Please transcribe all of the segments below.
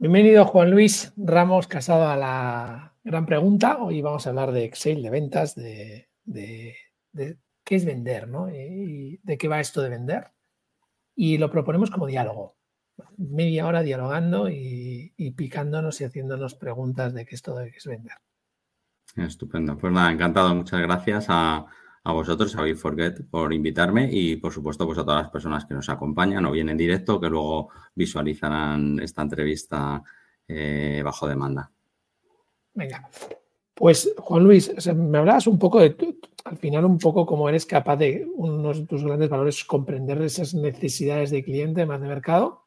Bienvenido Juan Luis Ramos Casado a la gran pregunta. Hoy vamos a hablar de Excel, de ventas, de, qué es vender, ¿no? Y de qué va esto de vender. Y lo proponemos como diálogo. Media hora dialogando y, picándonos y haciéndonos preguntas de qué es todo de qué es vender. Estupendo. Pues nada, encantado. Muchas gracias a vosotros, a Forget, por invitarme y, por supuesto, pues a todas las personas que nos acompañan o bien en directo, que luego visualizarán esta entrevista eh, bajo demanda. Venga, pues Juan Luis, me hablabas un poco de, al final un poco cómo eres capaz de, uno de tus grandes valores, comprender esas necesidades de cliente, más de mercado,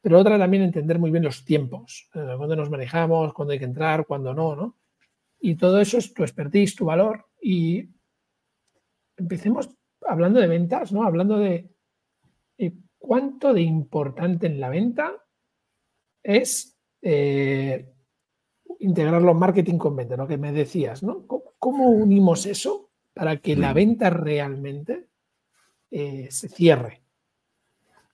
pero otra también entender muy bien los tiempos, eh, cuándo nos manejamos, cuándo hay que entrar, cuándo no, ¿no? Y todo eso es tu expertise, tu valor y empecemos hablando de ventas, ¿no? Hablando de eh, cuánto de importante en la venta es eh, integrar los marketing con venta, lo que me decías, ¿no? ¿Cómo, unimos eso para que la venta realmente eh, se cierre?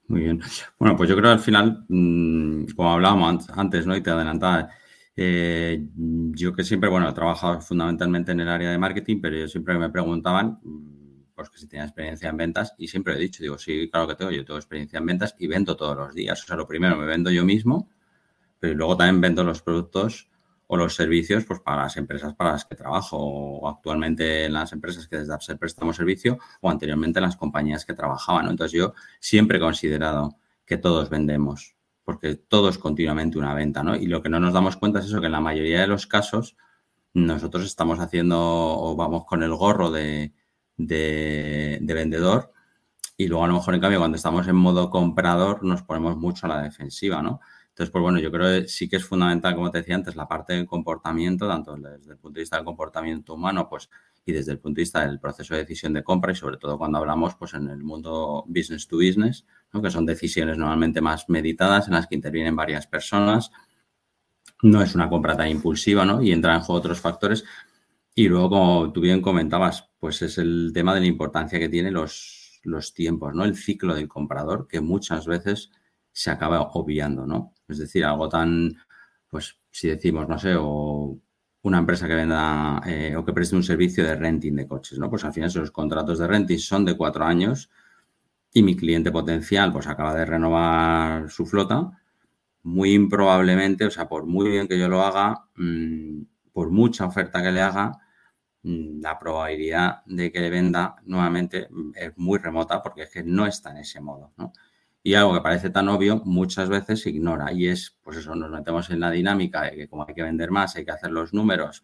Muy bien. Bueno, pues yo creo que al final, mm, como hablábamos antes, ¿no? Y te adelantaba, eh, yo que siempre, bueno, he trabajado fundamentalmente en el área de marketing, pero yo siempre me preguntaban, mm, pues que si tenía experiencia en ventas, y siempre he dicho, digo, sí, claro que tengo, yo tengo experiencia en ventas y vendo todos los días. O sea, lo primero me vendo yo mismo, pero luego también vendo los productos o los servicios pues para las empresas para las que trabajo o actualmente en las empresas que desde Upsell prestamos servicio o anteriormente en las compañías que trabajaban. Entonces yo siempre he considerado que todos vendemos porque todo es continuamente una venta, ¿no? Y lo que no nos damos cuenta es eso, que en la mayoría de los casos nosotros estamos haciendo o vamos con el gorro de, de, vendedor y luego a lo mejor en cambio cuando estamos en modo comprador nos ponemos mucho a la defensiva, ¿no? Entonces, pues bueno, yo creo que sí que es fundamental, como te decía antes, la parte del comportamiento, tanto desde el punto de vista del comportamiento humano, pues, y desde el punto de vista del proceso de decisión de compra y sobre todo cuando hablamos, pues, en el mundo business to business, que son decisiones normalmente más meditadas en las que intervienen varias personas. No es una compra tan impulsiva, ¿no? Y entran en juego otros factores. Y luego, como tú bien comentabas, pues es el tema de la importancia que tienen los, los tiempos, ¿no? El ciclo del comprador, que muchas veces se acaba obviando, ¿no? Es decir, algo tan, pues si decimos, no sé, o una empresa que venda eh, o que preste un servicio de renting de coches, ¿no? Pues al final los contratos de renting son de cuatro años y mi cliente potencial pues acaba de renovar su flota, muy improbablemente, o sea, por muy bien que yo lo haga, mm, por mucha oferta que le haga, mm, la probabilidad de que le venda nuevamente es muy remota porque es que no está en ese modo. Y algo que parece tan obvio muchas veces se ignora y es, pues eso, nos metemos en la dinámica de que como hay que vender más, hay que hacer los números,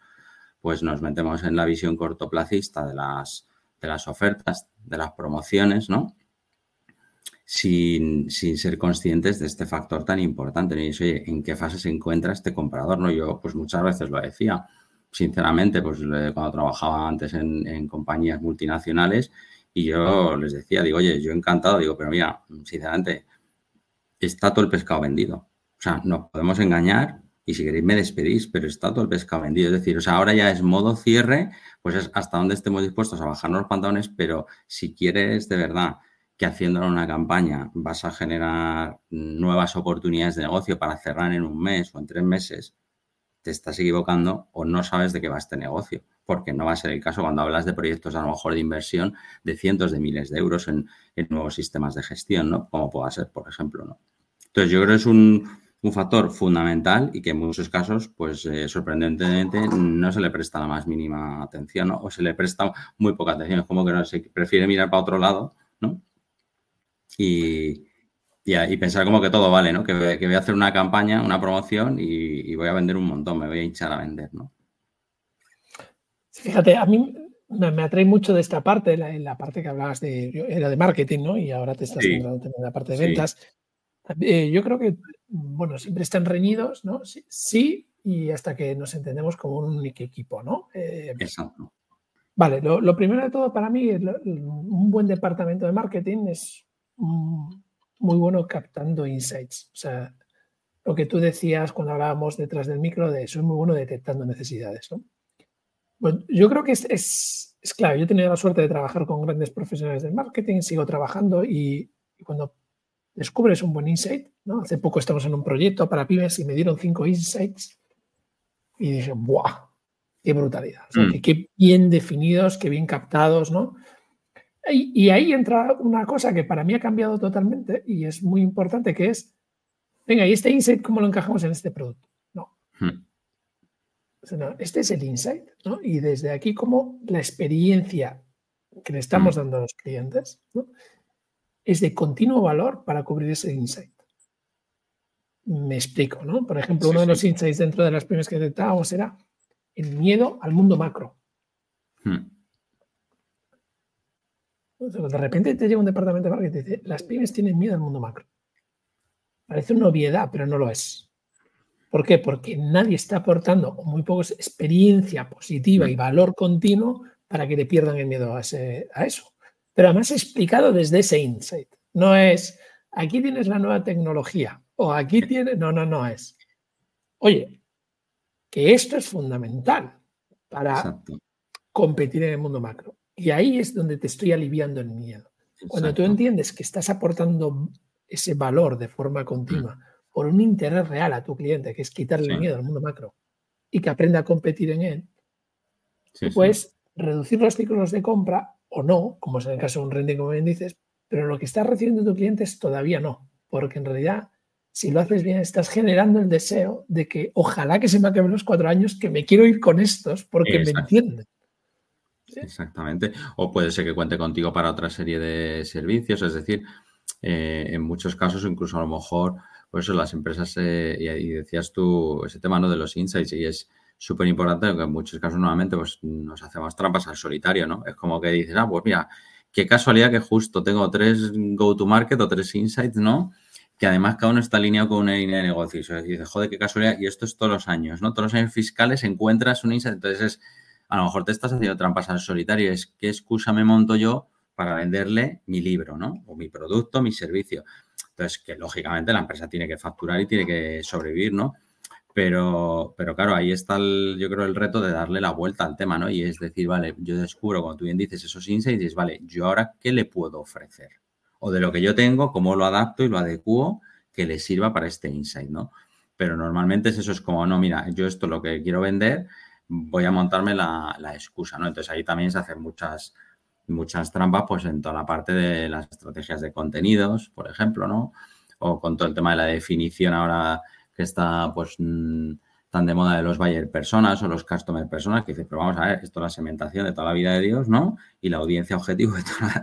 pues nos metemos en la visión cortoplacista de las, de las ofertas, de las promociones, ¿no? Sin, ser conscientes de este factor tan importante. Y dice, oye, ¿en qué fase se encuentra este comprador? No, yo pues muchas veces lo decía, sinceramente, pues cuando trabajaba antes en, compañías multinacionales y yo les decía, digo, oye, yo encantado, digo, pero mira, sinceramente, está todo el pescado vendido. O sea, nos podemos engañar y si queréis me despedís, pero está todo el pescado vendido. Es decir, o sea, ahora ya es modo cierre, pues es hasta donde estemos dispuestos a bajarnos los pantalones, pero si quieres de verdad que haciendo una campaña vas a generar nuevas oportunidades de negocio para cerrar en un mes o en tres meses, te estás equivocando o no sabes de qué va este negocio, porque no va a ser el caso cuando hablas de proyectos a lo mejor de inversión de cientos de miles de euros en, nuevos sistemas de gestión, ¿no? Como pueda ser, por ejemplo, ¿no? Entonces, yo creo que es un, factor fundamental y que en muchos casos, pues eh, sorprendentemente, no se le presta la más mínima atención o se le presta muy poca atención. Es como que no se prefiere mirar para otro lado, ¿no? Y, y, pensar como que todo vale, ¿no? Que, voy a hacer una campaña, una promoción y, voy a vender un montón, me voy a hinchar a vender, ¿no? Fíjate, a mí me, atrae mucho de esta parte, la, la parte que hablabas de, era de marketing, ¿no? Y ahora te estás centrando en la parte de ventas. Eh, yo creo que, bueno, siempre están reñidos, ¿no? Sí, y hasta que nos entendemos como un único equipo, ¿no? Eh, Exacto. Vale, lo, lo, primero de todo para mí, un buen departamento de marketing es muy bueno captando insights. O sea, lo que tú decías cuando hablábamos detrás del micro de eso es muy bueno detectando necesidades. ¿no? Bueno, yo creo que es, es, es, claro. Yo he tenido la suerte de trabajar con grandes profesionales del marketing, sigo trabajando y, cuando descubres un buen insight. ¿no? Hace poco estamos en un proyecto para pymes y me dieron cinco insights y dije, ¡buah! ¡Qué brutalidad! Mm. qué bien definidos, qué bien captados, ¿no? Y, ahí entra una cosa que para mí ha cambiado totalmente y es muy importante, que es, venga, ¿y este insight cómo lo encajamos en este producto? No. Hmm. este es el insight, ¿no? Y desde aquí, como la experiencia que le estamos hmm. dando a los clientes, ¿no? es de continuo valor para cubrir ese insight. Me explico, ¿no? Por ejemplo, uno de los insights dentro de las primeras que detectábamos era el miedo al mundo macro. Hmm. De repente te llega un departamento de marketing y te dice, las pymes tienen miedo al mundo macro. Parece una obviedad, pero no lo es. ¿Por qué? Porque nadie está aportando, o muy poco, experiencia positiva y hmm. valor continuo para que le pierdan el miedo a, a eso pero además explicado desde ese insight. No es, aquí tienes la nueva tecnología o aquí tienes, no, no, no es. Oye, que esto es fundamental para competir en el mundo macro. Y ahí es donde te estoy aliviando el miedo. Cuando tú entiendes que estás aportando ese valor de forma continua mm. por un interés real a tu cliente, que es quitarle el miedo al mundo macro y que aprenda a competir en él, pues reducir los ciclos de compra o no, como es en el caso de un rending, como bien dices, pero lo que estás recibiendo de tu cliente es todavía no, porque en realidad, si lo haces bien, estás generando el deseo de que ojalá que se me acaben los cuatro años, que me quiero ir con estos porque me entienden. Exactamente. O puede ser que cuente contigo para otra serie de servicios, es decir, eh, en muchos casos, incluso a lo mejor, por eso las empresas, eh, y, decías tú ese tema ¿no? de los insights, y es súper importante, que en muchos casos nuevamente pues, nos hacemos trampas al solitario, ¿no? Es como que dices, ah, pues mira, qué casualidad que justo tengo tres go-to-market o tres insights, ¿no? Que además cada uno está alineado con una línea de negocios. Y dices, joder, qué casualidad. Y esto es todos los años, ¿no? Todos los años fiscales encuentras un insight. Entonces, es, a lo mejor te estás haciendo trampas al solitario. Es qué excusa me monto yo para venderle mi libro, ¿no? O mi producto, mi servicio. Entonces, que lógicamente la empresa tiene que facturar y tiene que sobrevivir, ¿no? Pero, pero claro, ahí está el, yo creo el reto de darle la vuelta al tema, ¿no? Y es decir, vale, yo descubro, como tú bien dices, esos insights y dices, vale, yo ahora, ¿qué le puedo ofrecer? O de lo que yo tengo, cómo lo adapto y lo adecuo que le sirva para este insight, ¿no? Pero normalmente es eso, es como, no, mira, yo esto lo que quiero vender, voy a montarme la, excusa, ¿no? Entonces ahí también se hacen muchas, muchas trampas, pues en toda la parte de las estrategias de contenidos, por ejemplo, ¿no? O con todo el tema de la definición ahora que está pues mm, tan de moda de los buyer personas o los customer personas, que dice, pero vamos a ver, esto es la segmentación de toda la vida de Dios, ¿no? Y la audiencia objetivo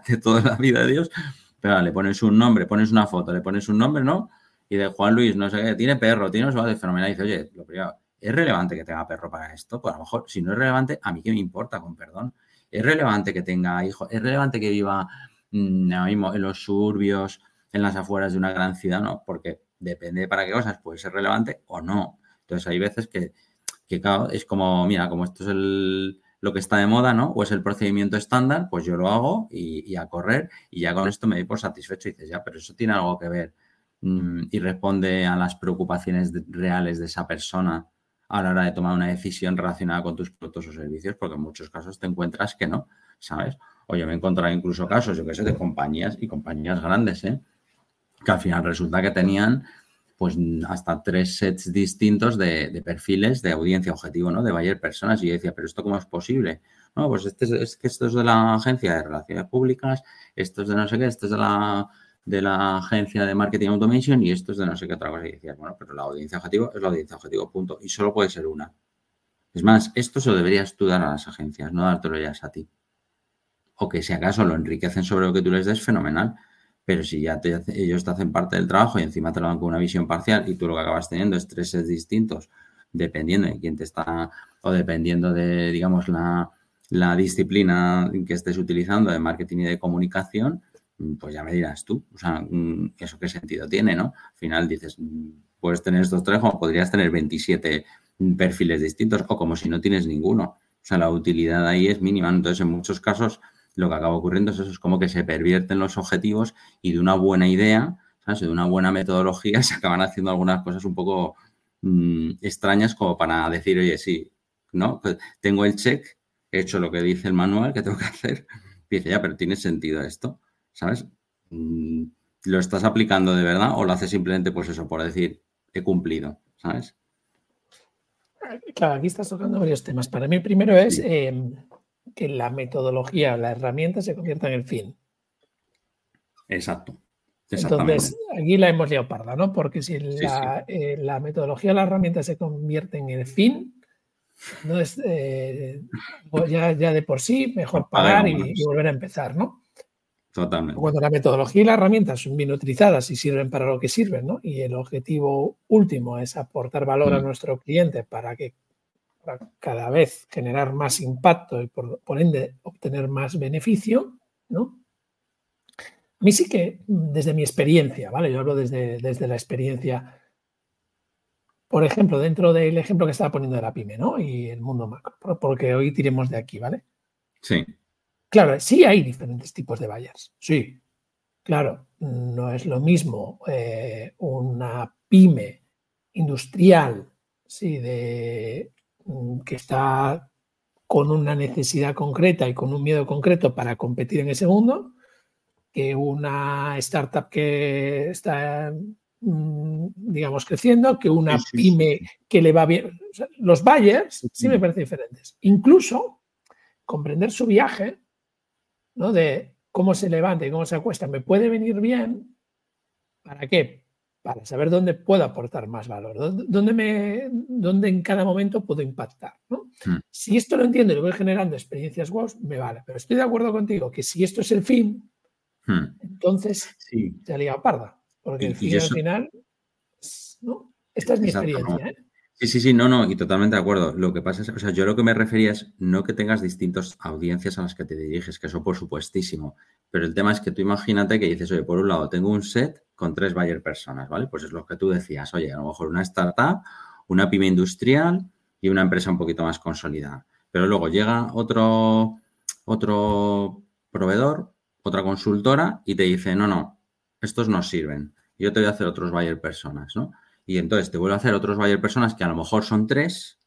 de toda, la vida de Dios, pero le pones un nombre, pones una foto, le pones un nombre, ¿no? Y de Juan Luis, no sé qué, tiene perro, tiene un de fenomenal, dice, oye, lo primero, ¿es relevante que tenga perro para esto? Pues a lo mejor, si no es relevante, a mí qué me importa, con perdón. ¿Es relevante que tenga hijos? ¿Es relevante que viva mm, mismo en los suburbios, en las afueras de una gran ciudad? No, porque depende para qué cosas puede ser relevante o no. Entonces hay veces que, que es como, mira, como esto es el, lo que está de moda, ¿no? O es el procedimiento estándar, pues yo lo hago y, a correr y ya con esto me doy por satisfecho y dices, ya, pero eso tiene algo que ver mm, y responde a las preocupaciones reales de esa persona a la hora de tomar una decisión relacionada con tus productos o servicios, porque en muchos casos te encuentras que no, ¿sabes? O yo me he encontrado incluso casos, yo qué sé, de compañías y compañías grandes, ¿eh? que al final resulta que tenían pues hasta tres sets distintos de, perfiles de audiencia objetivo, ¿no? De varias personas. Y yo decía, pero ¿esto cómo es posible? No, pues este es, que esto es de la agencia de relaciones públicas, esto es de no sé qué, esto es de la, de la agencia de marketing automation y esto es de no sé qué otra cosa. Y decía, bueno, pero la audiencia objetivo es la audiencia objetivo, punto. Y solo puede ser una. Es más, esto se lo deberías tú dar a las agencias, no dártelo ya a ti. O que si acaso lo enriquecen sobre lo que tú les des, fenomenal pero si ya ellos te hacen parte del trabajo y encima te lo dan con una visión parcial y tú lo que acabas teniendo es tres distintos, dependiendo de quién te está, o dependiendo de, digamos, la, disciplina que estés utilizando de marketing y de comunicación, pues ya me dirás tú, o sea, mm, ¿eso qué sentido tiene, no? Al final dices, mm, puedes tener estos tres como podrías tener 27 perfiles distintos o como si no tienes ninguno. O sea, la utilidad ahí es mínima. Entonces, en muchos casos, lo que acaba ocurriendo es eso, es como que se pervierten los objetivos y de una buena idea, ¿sabes? de una buena metodología se acaban haciendo algunas cosas un poco mm, extrañas como para decir, oye, sí, ¿no? Pues tengo el check, he hecho lo que dice el manual que tengo que hacer, y dice, ya, pero tiene sentido esto, ¿sabes? Mm, lo estás aplicando de verdad o lo haces simplemente, pues eso, por decir, he cumplido, ¿sabes? Claro, aquí estás tocando varios temas. Para mí, primero es em, que la metodología, la herramienta se convierta en el fin. Exacto. Entonces, aquí la hemos liado parda, ¿no? Porque si eh, la, metodología la herramienta se convierte en el fin, no es eh, pues ya, de por sí mejor pagar y, volver a empezar, ¿no? Totalmente. Cuando la metodología y la herramienta son bien utilizadas y sirven para lo que sirven, ¿no? Y el objetivo último es aportar valor a mm. nuestro cliente para que cada vez generar más impacto y por, por ende obtener más beneficio, ¿no? A mí sí que, desde mi experiencia, ¿vale? Yo hablo desde, desde la experiencia. Por ejemplo, dentro del ejemplo que estaba poniendo de la pyme, ¿no? Y el mundo macro, porque hoy tiremos de aquí, ¿vale? Sí. Claro, sí hay diferentes tipos de buyers. Sí. Claro, no es lo mismo eh, una pyme industrial, sí, de mm, que está con una necesidad concreta y con un miedo concreto para competir en ese mundo, que una startup que está, mm, digamos, creciendo, que una pyme que le va bien. los buyers sí me parecen diferentes. Incluso comprender su viaje, ¿no? De cómo se levanta y cómo se acuesta, me puede venir bien. ¿Para qué? Para saber dónde puedo aportar más valor, dónde, me, dónde en cada momento puedo impactar. ¿no? Hmm. Si esto lo entiendo y lo voy generando experiencias wow, me vale. Pero estoy de acuerdo contigo que si esto es el fin, Hmm. Entonces, sí. se ha ligado parda. Porque al final, ¿no? Esta es mi experiencia. ¿eh? Sí, sí, sí, no, no, y totalmente de acuerdo. Lo que pasa es, o sea, yo lo que me refería es no que tengas distintas audiencias a las que te diriges, que eso por supuestísimo, pero el tema es que tú imagínate que dices, oye, por un lado tengo un set con tres buyer personas, ¿vale? Pues es lo que tú decías, oye, a lo mejor una startup, una pyme industrial y una empresa un poquito más consolidada. Pero luego llega otro, otro proveedor otra consultora y te dice, no, no, estos no sirven. Yo te voy a hacer otros buyer personas, ¿no? Y entonces te vuelvo a hacer otros buyer personas que a lo mejor son tres,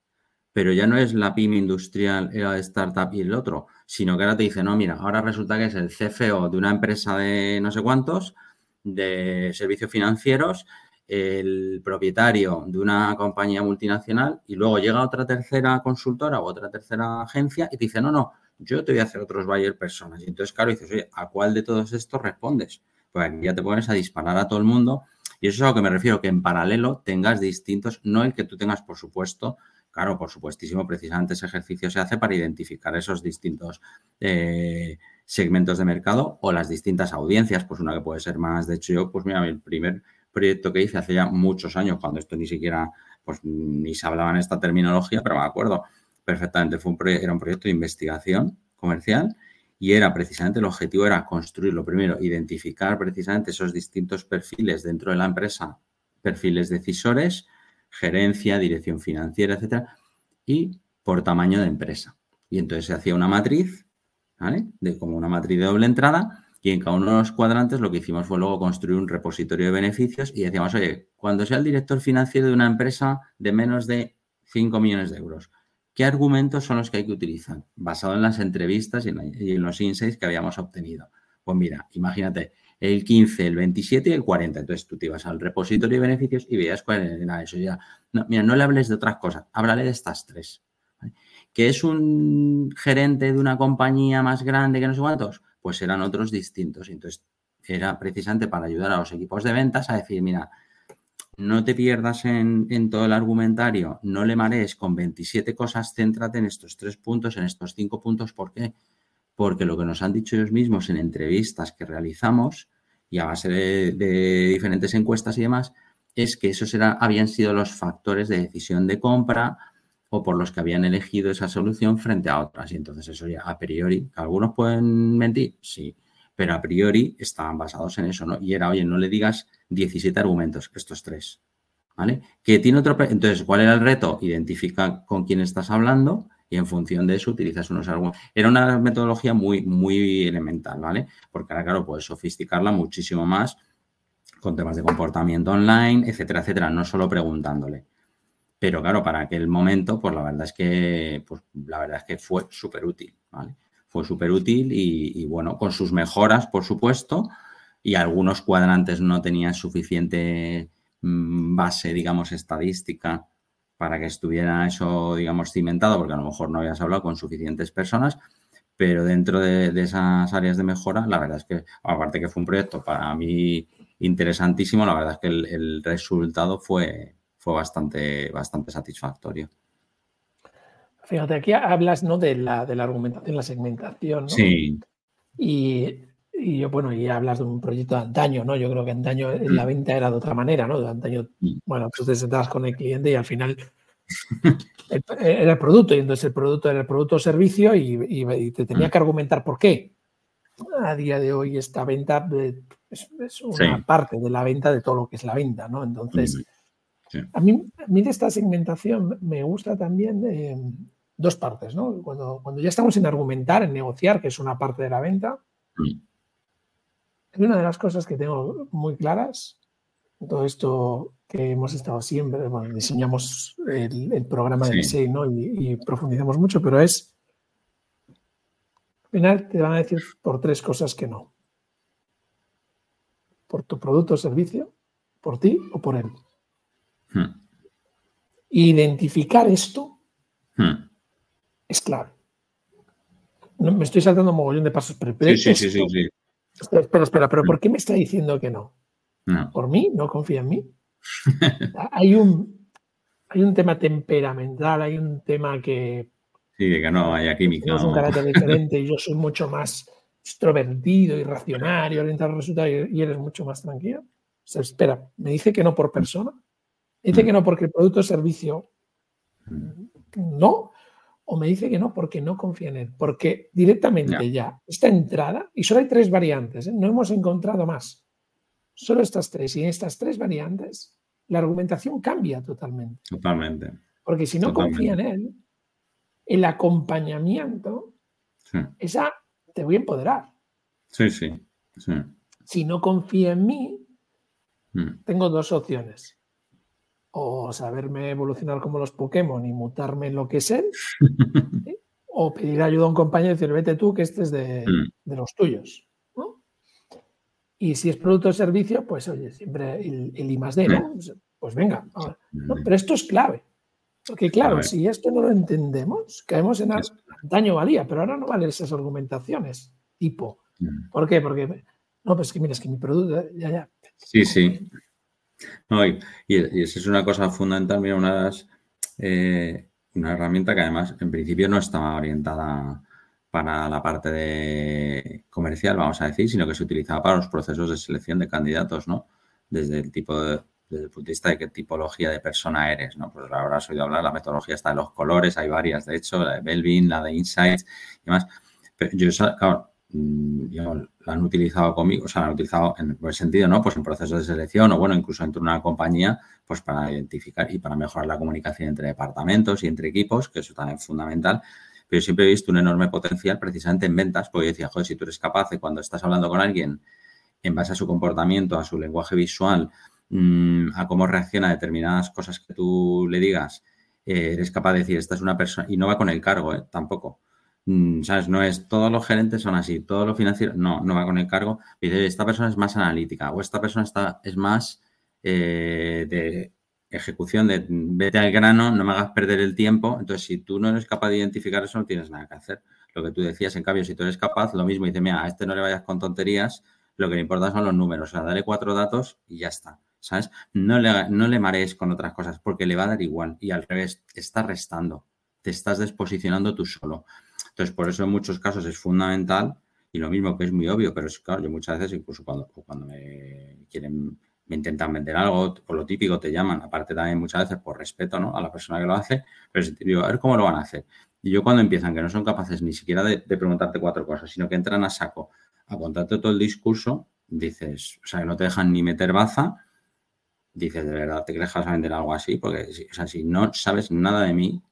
pero ya no es la pyme industrial, era de startup y el otro, sino que ahora te dice, no, mira, ahora resulta que es el CFO de una empresa de no sé cuántos, de servicios financieros, el propietario de una compañía multinacional y luego llega otra tercera consultora o otra tercera agencia y te dice, no, no, yo te voy a hacer otros buyer personas. Y entonces, claro, dices, oye, ¿a cuál de todos estos respondes? Pues ya te pones a disparar a todo el mundo. Y eso es a lo que me refiero, que en paralelo tengas distintos, no el que tú tengas, por supuesto, claro, por supuestísimo, precisamente ese ejercicio se hace para identificar esos distintos eh, segmentos de mercado o las distintas audiencias, pues una que puede ser más, de hecho yo, pues mira, el primer proyecto que hice hace ya muchos años, cuando esto ni siquiera, pues ni se hablaba en esta terminología, pero me acuerdo, perfectamente. Fue un era un proyecto de investigación comercial y era precisamente el objetivo era construir lo primero, identificar precisamente esos distintos perfiles dentro de la empresa, perfiles decisores, gerencia, dirección financiera, etcétera, y por tamaño de empresa. Y entonces se hacía una matriz, ¿vale? De como una matriz de doble entrada, y en cada uno de los cuadrantes lo que hicimos fue luego construir un repositorio de beneficios y decíamos, oye, cuando sea el director financiero de una empresa de menos de 5 millones de euros, ¿Qué argumentos son los que hay que utilizar? Basado en las entrevistas y en, los insights que habíamos obtenido. Pues mira, imagínate, el 15, el 27 y el 40. Entonces tú te ibas al repositorio de beneficios y veías cuál era eso. Ya, no, mira, no le hables de otras cosas, háblale de estas tres. ¿Que es un gerente de una compañía más grande que no sé cuántos? Pues eran otros distintos. Entonces era precisamente para ayudar a los equipos de ventas a decir, mira, no te pierdas en, todo el argumentario, no le marees con 27 cosas, céntrate en estos tres puntos, en estos cinco puntos. ¿Por qué? Porque lo que nos han dicho ellos mismos en entrevistas que realizamos y a base de, diferentes encuestas y demás, es que esos habían sido los factores de decisión de compra o por los que habían elegido esa solución frente a otras. Y entonces eso ya a priori, ¿algunos pueden mentir? Sí, pero a priori estaban basados en eso, ¿no? Y era, oye, no le digas 17 argumentos, estos tres. ¿Vale? Que tiene otro. Entonces, ¿cuál era el reto? Identifica con quién estás hablando y en función de eso utilizas unos argumentos. Era una metodología muy, muy elemental, ¿vale? Porque ahora, claro, puedes sofisticarla muchísimo más con temas de comportamiento online, etcétera, etcétera, no solo preguntándole. Pero claro, para aquel momento, pues la verdad es que, pues la verdad es que fue súper útil, ¿vale? Fue súper útil y, bueno, con sus mejoras, por supuesto, y algunos cuadrantes no tenían suficiente mm, base, digamos, estadística para que estuviera eso, digamos, cimentado, porque a lo mejor no habías hablado con suficientes personas, pero dentro de, esas áreas de mejora, la verdad es que, aparte que fue un proyecto para mí interesantísimo, la verdad es que el, resultado fue, fue bastante, bastante satisfactorio. Fíjate, aquí hablas ¿no? de, la, de la argumentación, la segmentación. ¿no? Sí. Y, y, bueno, y hablas de un proyecto de antaño, ¿no? Yo creo que antaño la mm. venta era de otra manera, ¿no? De antaño, mm. bueno, pues te sentabas con el cliente y al final era el producto, y entonces el producto era el producto o servicio y, te tenía mm. que argumentar por qué. A día de hoy esta venta eh, es, una parte de la venta de todo lo que es la venta, ¿no? Entonces, a, mí, a mí de esta segmentación me gusta también eh, dos partes, ¿no? Cuando, cuando ya estamos en argumentar, en negociar, que es una parte de la venta, una de las cosas que tengo muy claras, todo esto que hemos estado siempre, bueno, diseñamos el, programa de diseño y, profundizamos mucho, pero es, al final te van a decir por tres cosas que no. Por tu producto o servicio, por ti o por él. Hmm. Identificar esto hmm. Es clave. me estoy saltando un mogollón de pasos, pero sí, sí, sí, sí. Espera, espera, pero ¿por qué me está diciendo que no? ¿Por mí? ¿No confía en mí? hay, un, hay un tema temperamental, hay un tema que... Sí, que no haya química. Es un carácter diferente y yo soy mucho más extrovertido y racional y orientado a resultados y eres mucho más tranquilo. O espera, me dice que no por persona, me dice que no porque el producto o servicio no, o me dice que no porque no confía en él, porque directamente ya esta entrada, y solo hay tres variantes, ¿eh? no hemos encontrado más, solo estas tres, y en estas tres variantes la argumentación cambia totalmente. Totalmente. Porque si no confía en él, el acompañamiento, esa te voy a empoderar. Sí, sí, Si no confía en mí, mm. tengo dos opciones o saberme evolucionar como los Pokémon y mutarme en lo que es él, o pedir ayuda a un compañero y decir, vete tú, que este es de, mm. los tuyos. Y si es producto o servicio, pues oye, siempre el, I más D, ¿no? Pues, pues venga, pero esto es clave. Porque claro, si esto no lo entendemos, caemos en daño valía, pero ahora no valen esas argumentaciones tipo. Mm. ¿Por qué? Porque, no, pues que mira, es que mi producto, ya, ya. Sí, sí. No, y, esa es una cosa fundamental, mira, una, eh, una herramienta que además en principio no estaba orientada para la parte de comercial, vamos a decir, sino que se utilizaba para los procesos de selección de candidatos, ¿no? Desde el tipo de, desde el punto de vista de qué tipología de persona eres, ¿no? Pues ahora has oído hablar, la metodología está de los colores, hay varias, de hecho, la de Belvin, la de Insights y demás. Pero yo, claro, Mm, han utilizado conmigo, o sea, la han utilizado en el sentido, ¿no? Pues en procesos de selección o, bueno, incluso entre una compañía, pues para identificar y para mejorar la comunicación entre departamentos y entre equipos, que eso también es fundamental. Pero siempre he visto un enorme potencial precisamente en ventas, porque yo decía, joder, si tú eres capaz de cuando estás hablando con alguien, en base a su comportamiento, a su lenguaje visual, mm, a cómo reacciona a determinadas cosas que tú le digas, eh, eres capaz de decir, esta es una persona, y no va con el cargo, ¿eh? tampoco ¿sabes? No es todos los gerentes son así, todos los financieros, no, no va con el cargo. Dice, esta persona es más analítica o esta persona está, es más eh, de ejecución, de vete al grano, no me hagas perder el tiempo. Entonces, si tú no eres capaz de identificar eso, no tienes nada que hacer. Lo que tú decías, en cambio, si tú eres capaz, lo mismo, dice, mira, a este no le vayas con tonterías, lo que le importa son los números, o sea, dale cuatro datos y ya está. ¿Sabes? No le, no le marees con otras cosas porque le va a dar igual y al revés, te está restando, te estás desposicionando tú solo. Entonces, por eso en muchos casos es fundamental y lo mismo que es muy obvio, pero es claro, yo muchas veces incluso cuando, cuando me quieren, me intentan vender algo, por lo típico te llaman, aparte también muchas veces por respeto ¿no? a la persona que lo hace, pero digo, a ver cómo lo van a hacer. Y yo cuando empiezan, que no son capaces ni siquiera de, preguntarte cuatro cosas, sino que entran a saco a contarte todo el discurso, dices, o sea, que no te dejan ni meter baza, dices, de verdad, ¿te crees que vas a vender algo así? Porque, o sea, si no sabes nada de mí,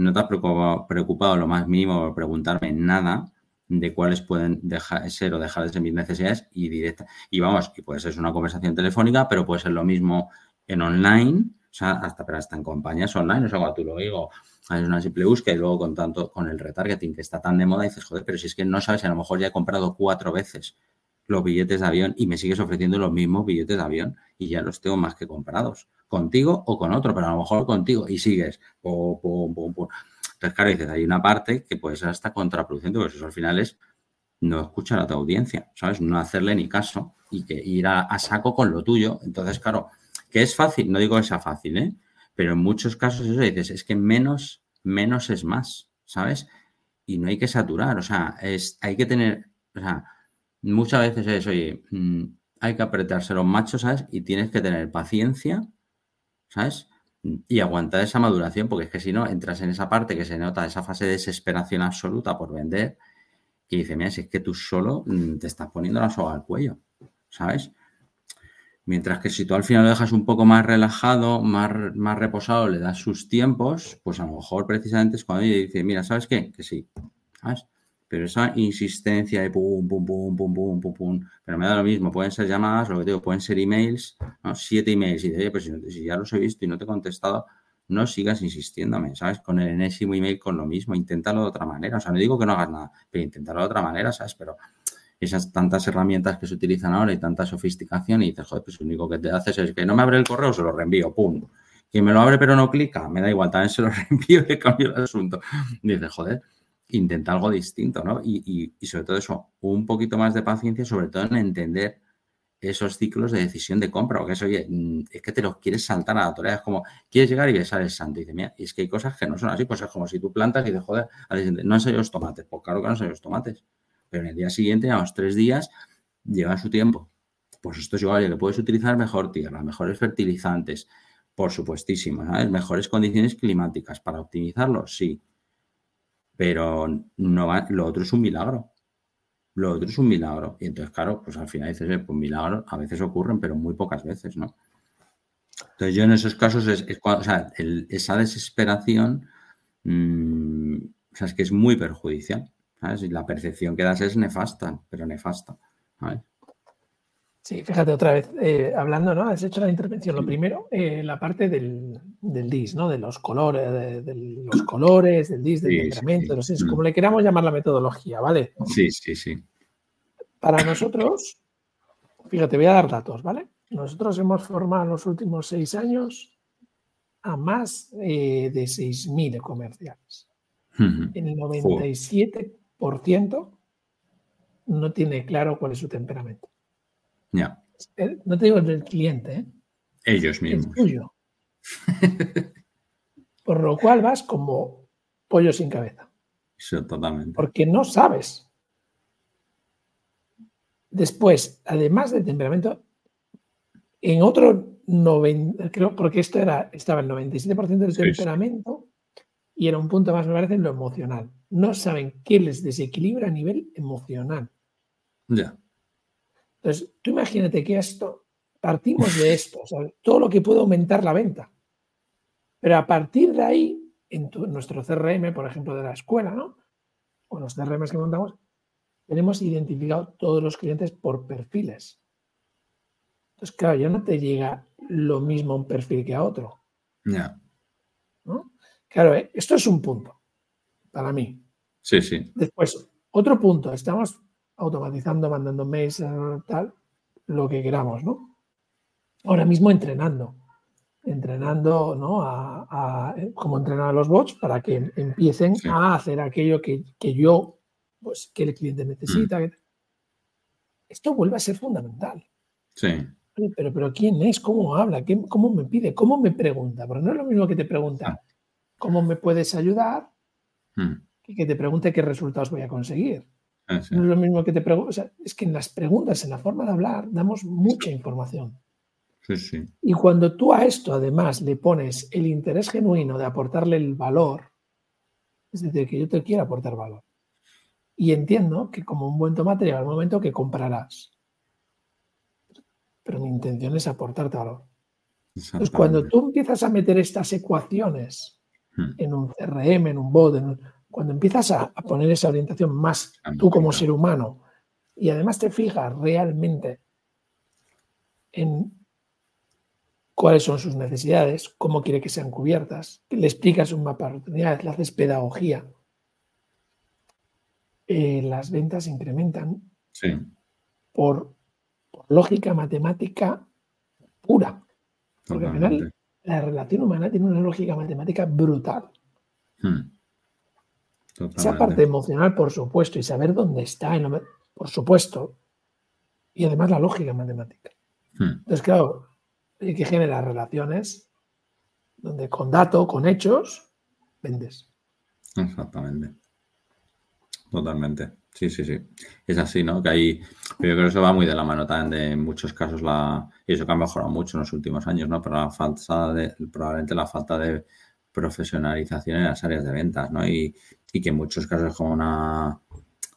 no te has preocupado, lo más mínimo por preguntarme nada de cuáles pueden dejar, ser o dejar de ser mis necesidades y directa. Y vamos, y puede ser una conversación telefónica, pero puede ser lo mismo en online, o sea, hasta, pero en compañías online, o sea, cuando tú lo digo, es una simple búsqueda y luego con tanto, con el retargeting que está tan de moda, dices, joder, pero si es que no sabes, a lo mejor ya he comprado cuatro veces los billetes de avión y me sigues ofreciendo los mismos billetes de avión y ya los tengo más que comprados, contigo o con otro, pero a lo mejor contigo y sigues. Entonces, claro, dices, hay una parte que puede ser hasta contraproducente, porque eso al final es no escuchar a tu audiencia, ¿sabes? No hacerle ni caso y que ir a, saco con lo tuyo. Entonces, claro, que es fácil, no digo que sea fácil, ¿eh? Pero en muchos casos eso dices, es que menos, menos es más, ¿sabes? Y no hay que saturar, o sea, es, hay que tener, o sea, muchas veces es, oye, mm, hay que apretarse los machos, ¿sabes? Y tienes que tener paciencia, ¿sabes? Y aguantar esa maduración, porque es que si no, entras en esa parte que se nota, esa fase de desesperación absoluta por vender, que dice, mira, si es que tú solo mm, te estás poniendo la soga al cuello, ¿sabes? Mientras que si tú al final lo dejas un poco más relajado, más, más reposado, le das sus tiempos, pues a lo mejor precisamente es cuando ella dice, mira, ¿sabes qué? Que sí, ¿sabes? Pero esa insistencia de pum, pum, pum, pum, pum, pum, pum, pero me da lo mismo, pueden ser llamadas, lo que digo, pueden ser emails, ¿no? Siete emails, y dice, oye, pues si, ya los he visto y no te he contestado, no sigas insistiéndome, ¿sabes? Con el enésimo email, con lo mismo, inténtalo de otra manera, o sea, no digo que no hagas nada, pero inténtalo de otra manera, ¿sabes? Pero esas tantas herramientas que se utilizan ahora y tanta sofisticación y dices, joder, pues lo único que te haces es que no me abre el correo, se lo reenvío, pum. Quien me lo abre pero no clica, me da igual, también se lo reenvío y cambio el asunto. dices, joder, intenta algo distinto, ¿no? Y, sobre todo eso, un poquito más de paciencia, sobre todo en entender esos ciclos de decisión de compra, porque es, oye, mm, es que te los quieres saltar a la torre, es como, quieres llegar y besar el santo, y dices, mira, y es que hay cosas que no son así, pues es como si tú plantas y dices, joder, no han salido los tomates, pues claro que no han salido los tomates, pero en el día siguiente, a los tres días, lleva su tiempo. Pues esto es igual, que puedes utilizar mejor tierra, mejores fertilizantes, por supuestísimo, ¿sabes? Mejores condiciones climáticas para optimizarlo, sí, pero no va, lo otro es un milagro. Lo otro es un milagro. Y entonces, claro, pues al final dices, pues milagros a veces ocurren, pero muy pocas veces, ¿no? Entonces yo en esos casos es, sea, esa desesperación, mmm, es que es muy perjudicial, la percepción que das es nefasta, pero nefasta. Sí, fíjate otra vez, eh, hablando, ¿no? Has hecho la intervención. Lo primero, eh, la parte del, del, DIS, ¿no? De los colores, de, los colores, del DIS, del temperamento, no sé, como le queramos llamar la metodología, ¿vale? Sí, sí, sí. Para nosotros, fíjate, voy a dar datos, ¿vale? Nosotros hemos formado en los últimos seis años a más eh, de 6.000 comerciales. El 97% no tiene claro cuál es su temperamento. Ya. No te digo el del cliente, ¿eh? Ellos mismos. El tuyo. Por lo cual vas como pollo sin cabeza. Sí, totalmente. Porque no sabes. Después, además del temperamento, en otro 90, creo, porque esto era, estaba el 97% del temperamento y era un punto más, me parece, en lo emocional. No saben qué les desequilibra a nivel emocional. Ya. Entonces, tú imagínate que esto, partimos de esto, todo lo que puede aumentar la venta. Pero a partir de ahí, en, nuestro CRM, por ejemplo, de la escuela, ¿no? O los CRM que montamos, tenemos identificado todos los clientes por perfiles. Entonces, claro, ya no te llega lo mismo a un perfil que a otro. Ya. ¿no? Claro, eh, esto es un punto para mí. Sí, sí. Después, otro punto, estamos automatizando, mandando mails, tal, lo que queramos, ¿no? Ahora mismo entrenando, entrenando, ¿no? A, como entrenar a los bots para que empiecen a hacer aquello que, yo, pues, que el cliente necesita. Mm. Esto vuelve a ser fundamental. Sí. Pero, pero ¿quién es? ¿Cómo habla? ¿Cómo me pide? ¿Cómo me pregunta? Porque no es lo mismo que te pregunta, ¿cómo me puedes ayudar? Mm. Que que te pregunte qué resultados voy a conseguir. Ah, no es lo mismo que te pregunto. es que en las preguntas, en la forma de hablar, damos mucha información. Sí, sí. Y cuando tú a esto además le pones el interés genuino de aportarle el valor, es decir, que yo te quiero aportar valor. Y entiendo que como un buen tomate llega el momento que comprarás. Pero mi intención es aportarte valor. Entonces, cuando tú empiezas a meter estas ecuaciones hmm. en un CRM, en un bot, en un, cuando empiezas a, poner esa orientación más tú como ser humano y además te fijas realmente en cuáles son sus necesidades, cómo quiere que sean cubiertas, le explicas un mapa de oportunidades, le haces pedagogía, eh, las ventas incrementan. Sí. por, lógica matemática pura. Porque al final la relación humana tiene una lógica matemática brutal. Hmm. Esa parte emocional, por supuesto, y saber dónde está, por supuesto, y además la lógica matemática. Hmm. Entonces, claro, hay que generar relaciones donde con datos, con hechos, vendes. Exactamente. Totalmente. Sí, sí, sí. Es así, ¿no? Que ahí, yo creo que eso va muy de la mano también de en muchos casos la, y eso que ha mejorado mucho en los últimos años, ¿no? Pero la falta de, probablemente la falta de profesionalización en las áreas de ventas, ¿no? Y, y que en muchos casos es como una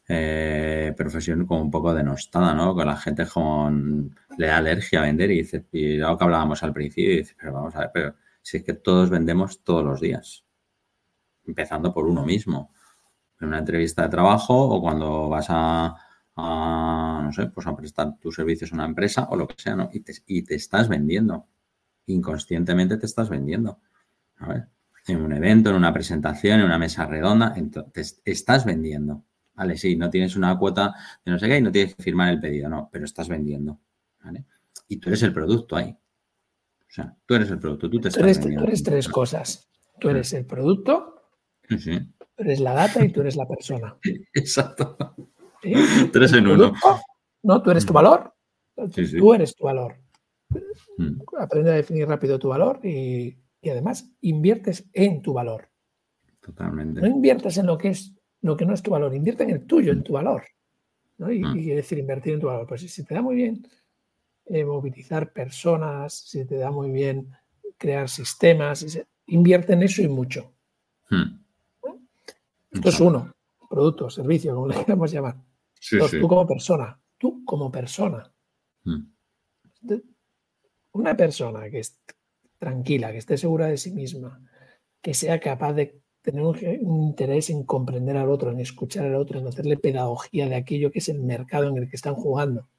eh, profesión como un poco denostada, ¿no? Que la gente con, le da alergia a vender y dice, y algo que hablábamos al principio, y dice, pero vamos a ver, pero si es que todos vendemos todos los días, empezando por uno mismo en una entrevista de trabajo o cuando vas a, no sé, pues a prestar tus servicios a una empresa o lo que sea, ¿no? Y te, y te estás vendiendo. Inconscientemente te estás vendiendo. A ver, en un evento, en una presentación, en una mesa redonda, entonces estás vendiendo. Vale, sí, no tienes una cuota de no sé qué y no tienes que firmar el pedido, no, pero estás vendiendo. ¿vale? Y tú eres el producto ahí. O sea, tú eres el producto, tú te estás vendiendo. Tú eres tres cosas. Tú eres el producto, sí eres la data y tú eres la persona. Exacto. Tres en uno. No, tú eres tu mm. valor. Tú eres tu valor. Mm. Aprende a definir rápido tu valor y, además inviertes en tu valor. Totalmente. No inviertes en lo que es lo que no es tu valor, invierte en el tuyo, en tu valor. ¿no? Y, mm. quiere decir invertir en tu valor. Pues si te da muy bien eh, movilizar personas, si te da muy bien crear sistemas, invierte en eso y mucho. Esto es uno, producto, servicio, como le queramos llamar. Tú como persona, tú como persona. Hmm. Una persona que es tranquila, que esté segura de sí misma, que sea capaz de tener un, interés en comprender al otro, en escuchar al otro, en hacerle pedagogía de aquello que es el mercado en el que están jugando.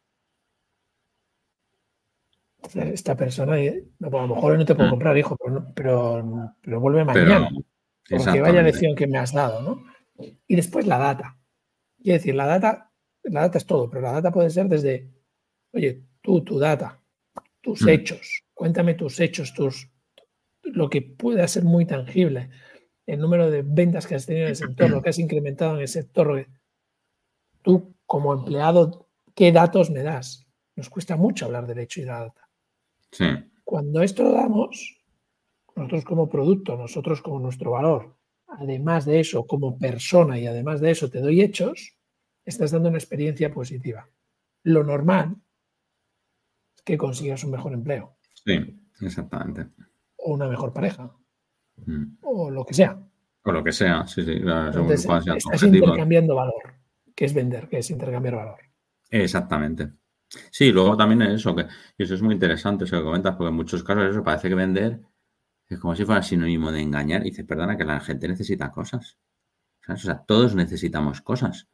Esta persona, eh, a lo mejor no te puedo hmm. comprar, hijo, pero, pero, vuelve mañana. Porque vaya lección que me has dado, ¿no? Y después la data. Quiere decir, la data, la data es todo, pero la data puede ser desde, oye, tú, tu data, tus mm. hechos, cuéntame tus hechos, tus, lo que pueda ser muy tangible, el número de ventas que has tenido en el sector, lo que has incrementado en el sector. Tú, como empleado, ¿qué datos me das? Nos cuesta mucho hablar del hecho y la data. Cuando esto lo damos, nosotros como producto, nosotros como nuestro valor, además de eso, como persona y además de eso te doy hechos, estás dando una experiencia positiva. Lo normal es que consigas un mejor empleo. Sí, exactamente. O una mejor pareja. Mm. O lo que sea. O lo que sea, sí, sí. estás intercambiando valor, que es vender, que es intercambiar valor. Exactamente. Sí, luego también eso, que y eso es muy interesante, eso que comentas, porque en muchos casos eso parece que vender es como si fuera sinónimo de engañar. Y dice, perdona, que la gente necesita cosas. O sea, todos necesitamos cosas.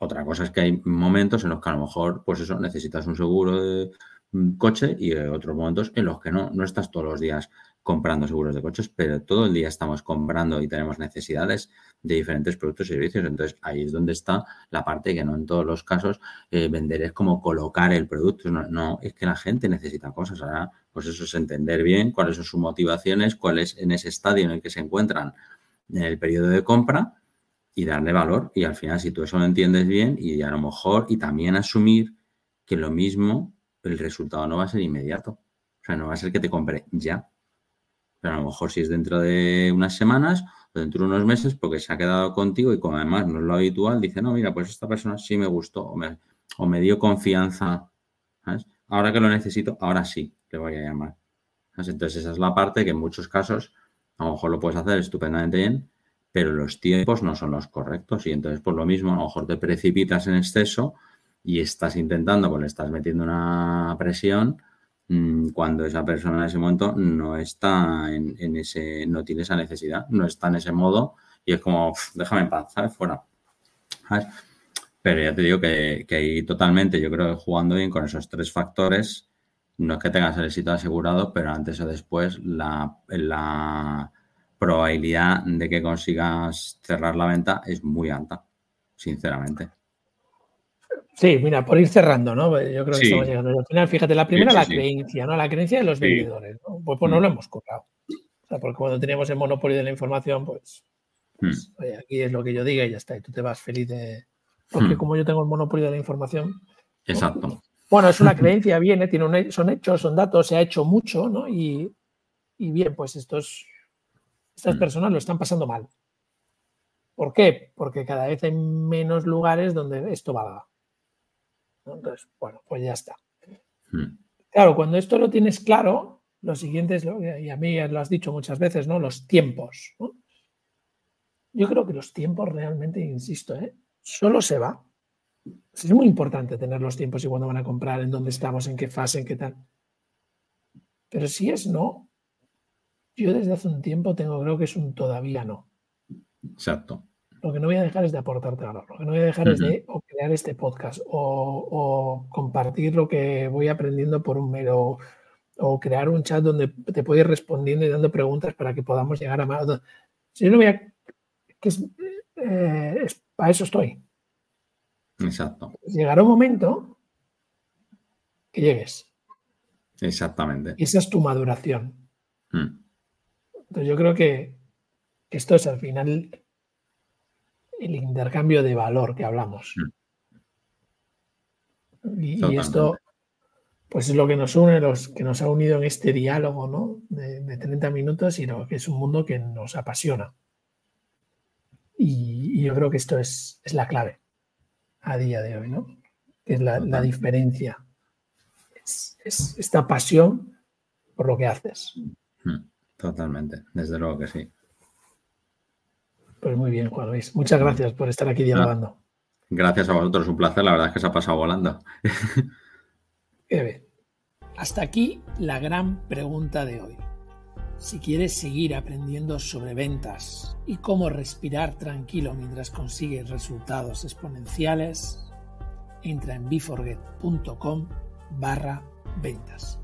Otra cosa es que hay momentos en los que a lo mejor, pues eso, necesitas un seguro de coche y otros momentos en los que no, no estás todos los días comprando seguros de coches, pero todo el día estamos comprando y tenemos necesidades de diferentes productos y servicios. Entonces, ahí es donde está la parte que no en todos los casos eh, vender es como colocar el producto. No, no, es que la gente necesita cosas. Ahora, pues eso es entender bien cuáles son sus motivaciones, cuál es en ese estadio en el que se encuentran en el periodo de compra y darle valor. Y al final, si tú eso lo entiendes bien y a lo mejor, y también asumir que lo mismo, el resultado no va a ser inmediato. O sea, no va a ser que te compre ya. Pero a lo mejor si es dentro de unas semanas o dentro de unos meses, porque se ha quedado contigo y como además no es lo habitual, dice, no, mira, pues esta persona sí me gustó o me, dio confianza. Ahora que lo necesito, ahora sí le voy a llamar. Entonces esa es la parte que en muchos casos a lo mejor lo puedes hacer estupendamente bien, pero los tiempos no son los correctos y entonces por lo mismo a lo mejor te precipitas en exceso y estás intentando, pues le estás metiendo una presión mm, cuando esa persona en ese momento no está en, ese, no tiene esa necesidad, no está en ese modo y es como, déjame en paz, ¿sabes? Fuera. Pero ya te digo que, que ahí totalmente, yo creo que jugando bien con esos tres factores, no es que tengas el éxito asegurado, pero antes o después la, la probabilidad de que consigas cerrar la venta es muy alta, sinceramente. Sí, mira, por ir cerrando, ¿no? Yo creo que estamos llegando al final. Fíjate, la primera, la creencia, ¿no? La creencia de los vendedores, ¿no? Pues, pues no mm. lo hemos currado. O sea, porque cuando teníamos el monopolio de la información, pues, pues mm. oye, aquí es lo que yo diga y ya está. Y tú te vas feliz de. Porque mm. como yo tengo el monopolio de la información. Exacto. Bueno, es una creencia, viene, tiene son hechos, son datos, se ha hecho mucho, ¿no? Y, y bien, pues estos, estas personas lo están pasando mal. ¿Por qué? Porque cada vez hay menos lugares donde esto valga. Entonces, bueno, pues ya está. Hmm. Claro, cuando esto lo tienes claro, lo siguiente es, y a mí lo has dicho muchas veces, ¿no? Los tiempos. Yo creo que los tiempos realmente, insisto, ¿eh? solo se va. Es muy importante tener los tiempos y cuándo van a comprar, en dónde estamos, en qué fase, en qué tal. Pero si es no, yo desde hace un tiempo tengo, creo que es un todavía no. Exacto lo que no voy a dejar es de aportarte valor, lo que no voy a dejar es de crear este podcast o, compartir lo que voy aprendiendo por un mero o crear un chat donde te puedo ir respondiendo y dando preguntas para que podamos llegar a más. Si yo no voy a... Que eh, es, para eso estoy. Exacto. Llegará un momento que llegues. Exactamente. Y esa es tu maduración. Hmm. Entonces yo creo que esto es al final el intercambio de valor que hablamos. Mm. Y, esto, pues es lo que nos une, los que nos ha unido en este diálogo ¿no? de, 30 minutos y lo que es un mundo que nos apasiona. Y, yo creo que esto es, es, la clave a día de hoy, ¿no? Que es la, diferencia. Es, esta pasión por lo que haces. Mm. Totalmente, desde luego que sí. Pues muy bien, Juan Luis. Muchas gracias por estar aquí dialogando. Gracias a vosotros, un placer. La verdad es que se ha pasado volando. Qué bien. Hasta aquí la gran pregunta de hoy. Si quieres seguir aprendiendo sobre ventas y cómo respirar tranquilo mientras consigues resultados exponenciales, entra en biforget.com barra ventas.